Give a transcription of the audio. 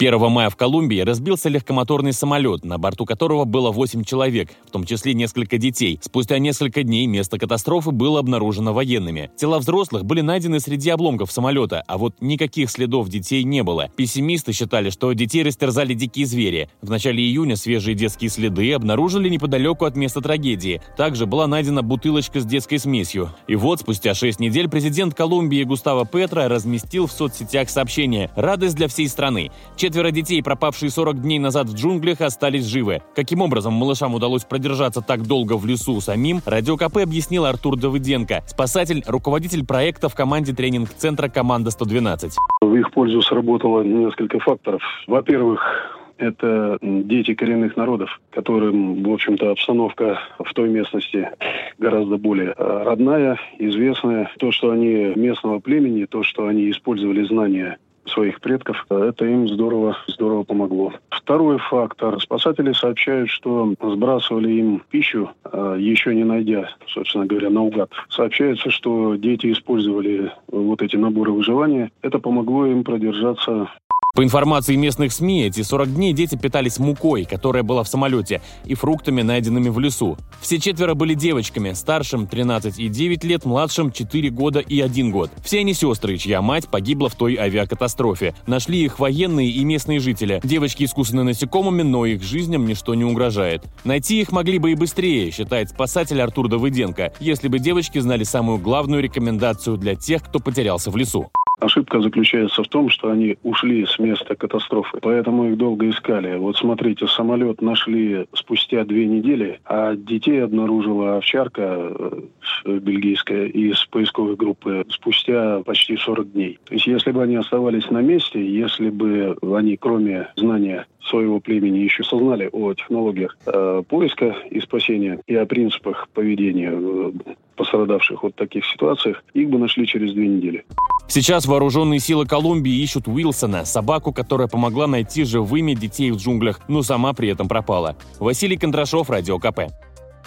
1 мая в Колумбии разбился легкомоторный самолет, на борту которого было 8 человек, в том числе несколько детей. Спустя несколько дней место катастрофы было обнаружено военными. Тела взрослых были найдены среди обломков самолета, а вот никаких следов детей не было. Пессимисты считали, что детей растерзали дикие звери. В начале июня свежие детские следы обнаружили неподалеку от места трагедии. Также была найдена бутылочка с детской смесью. И вот спустя 6 недель президент Колумбии Густаво Петро разместил в соцсетях сообщение «Радость для всей страны». Четверо детей, пропавшие 40 дней назад в джунглях, остались живы. Каким образом малышам удалось продержаться так долго в лесу самим, Радио КП объяснил Артур Давыденко, спасатель, руководитель проекта в команде тренинг-центра «Команда 112». В их пользу сработало несколько факторов. Во-первых, это дети коренных народов, которым, в общем-то, обстановка в той местности гораздо более э, родная, известная. То, что они местного племени, то, что они использовали знания своих предков. Это им здорово, здорово помогло. Второй фактор. Спасатели сообщают, что сбрасывали им пищу, а, еще не найдя, собственно говоря, наугад. Сообщается, что дети использовали вот эти наборы выживания. Это помогло им продержаться по информации местных СМИ, эти 40 дней дети питались мукой, которая была в самолете, и фруктами, найденными в лесу. Все четверо были девочками, старшим 13 и 9 лет, младшим 4 года и 1 год. Все они сестры, чья мать погибла в той авиакатастрофе. Нашли их военные и местные жители. Девочки искусаны насекомыми, но их жизням ничто не угрожает. Найти их могли бы и быстрее, считает спасатель Артур Давыденко, если бы девочки знали самую главную рекомендацию для тех, кто потерялся в лесу. Ошибка заключается в том, что они ушли с места катастрофы, поэтому их долго искали. Вот смотрите, самолет нашли спустя две недели, а детей обнаружила овчарка э, бельгийская из поисковой группы спустя почти 40 дней. То есть если бы они оставались на месте, если бы они, кроме знания своего племени еще сознали о технологиях э, поиска и спасения и о принципах поведения э, пострадавших от таких ситуациях, их бы нашли через две недели. Сейчас вооруженные силы Колумбии ищут Уилсона, собаку, которая помогла найти живыми детей в джунглях, но сама при этом пропала. Василий Кондрашов, Радио КП.